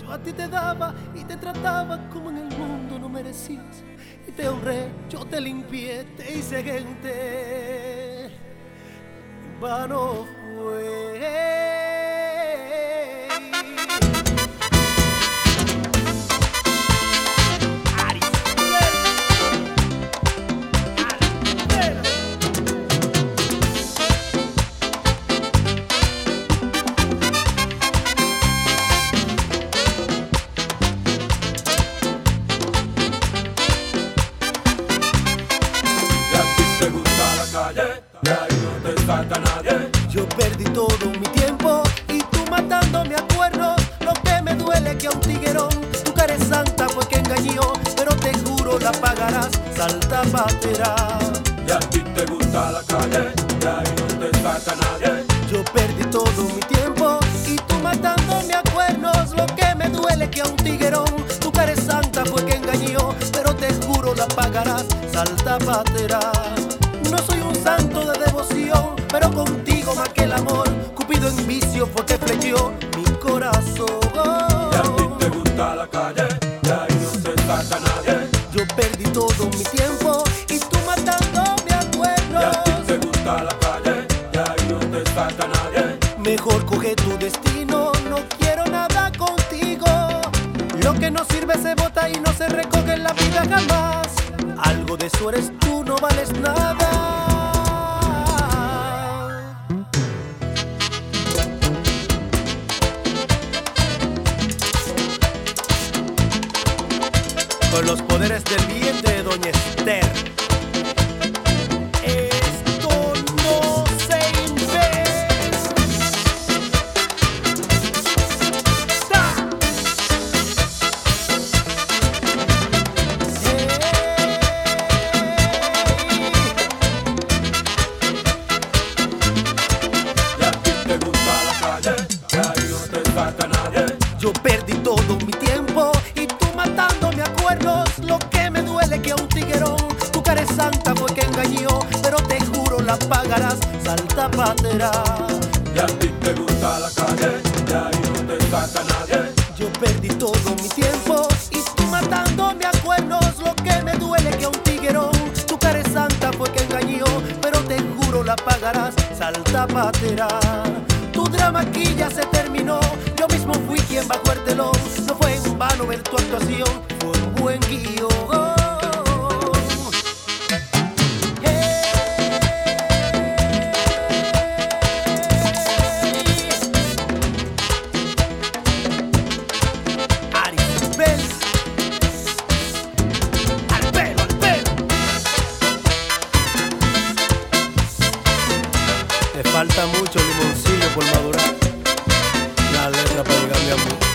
Yo a ti te daba y te trataba como en el mundo no merecías. Y te honré, yo te limpié, te hice gente. Vano fue. Pagarás, salta patera. Y a ti te gusta la calle, y ahí no te saca nadie. Yo perdí todo mi tiempo y tú matándome a cuernos. Lo que me duele que a un tiguerón tu cara es santa fue que engañó, pero te juro la pagarás, salta patera. No soy un santo de devoción, pero contigo más que el amor. Cupido en vicio fue que flechió Lo que no sirve se bota y no se recoge en la vida jamás. Algo de eso eres tú, no vales nada. Con los poderes del bien Doña Esther. Salta patera. Y a ti te gusta la calle, y ahí no te saca nadie. Yo perdí todo mi tiempo y tú matándome a cuernos. Lo que me duele que a un tiguerón tu cara es santa fue que engañó, pero te juro la pagarás, salta patera. Tu drama aquí ya se terminó, yo mismo fui quien bajó el telón. No fue en vano ver tu actuación, falta mucho limoncillo por madurar. La letra para llegarme a mí.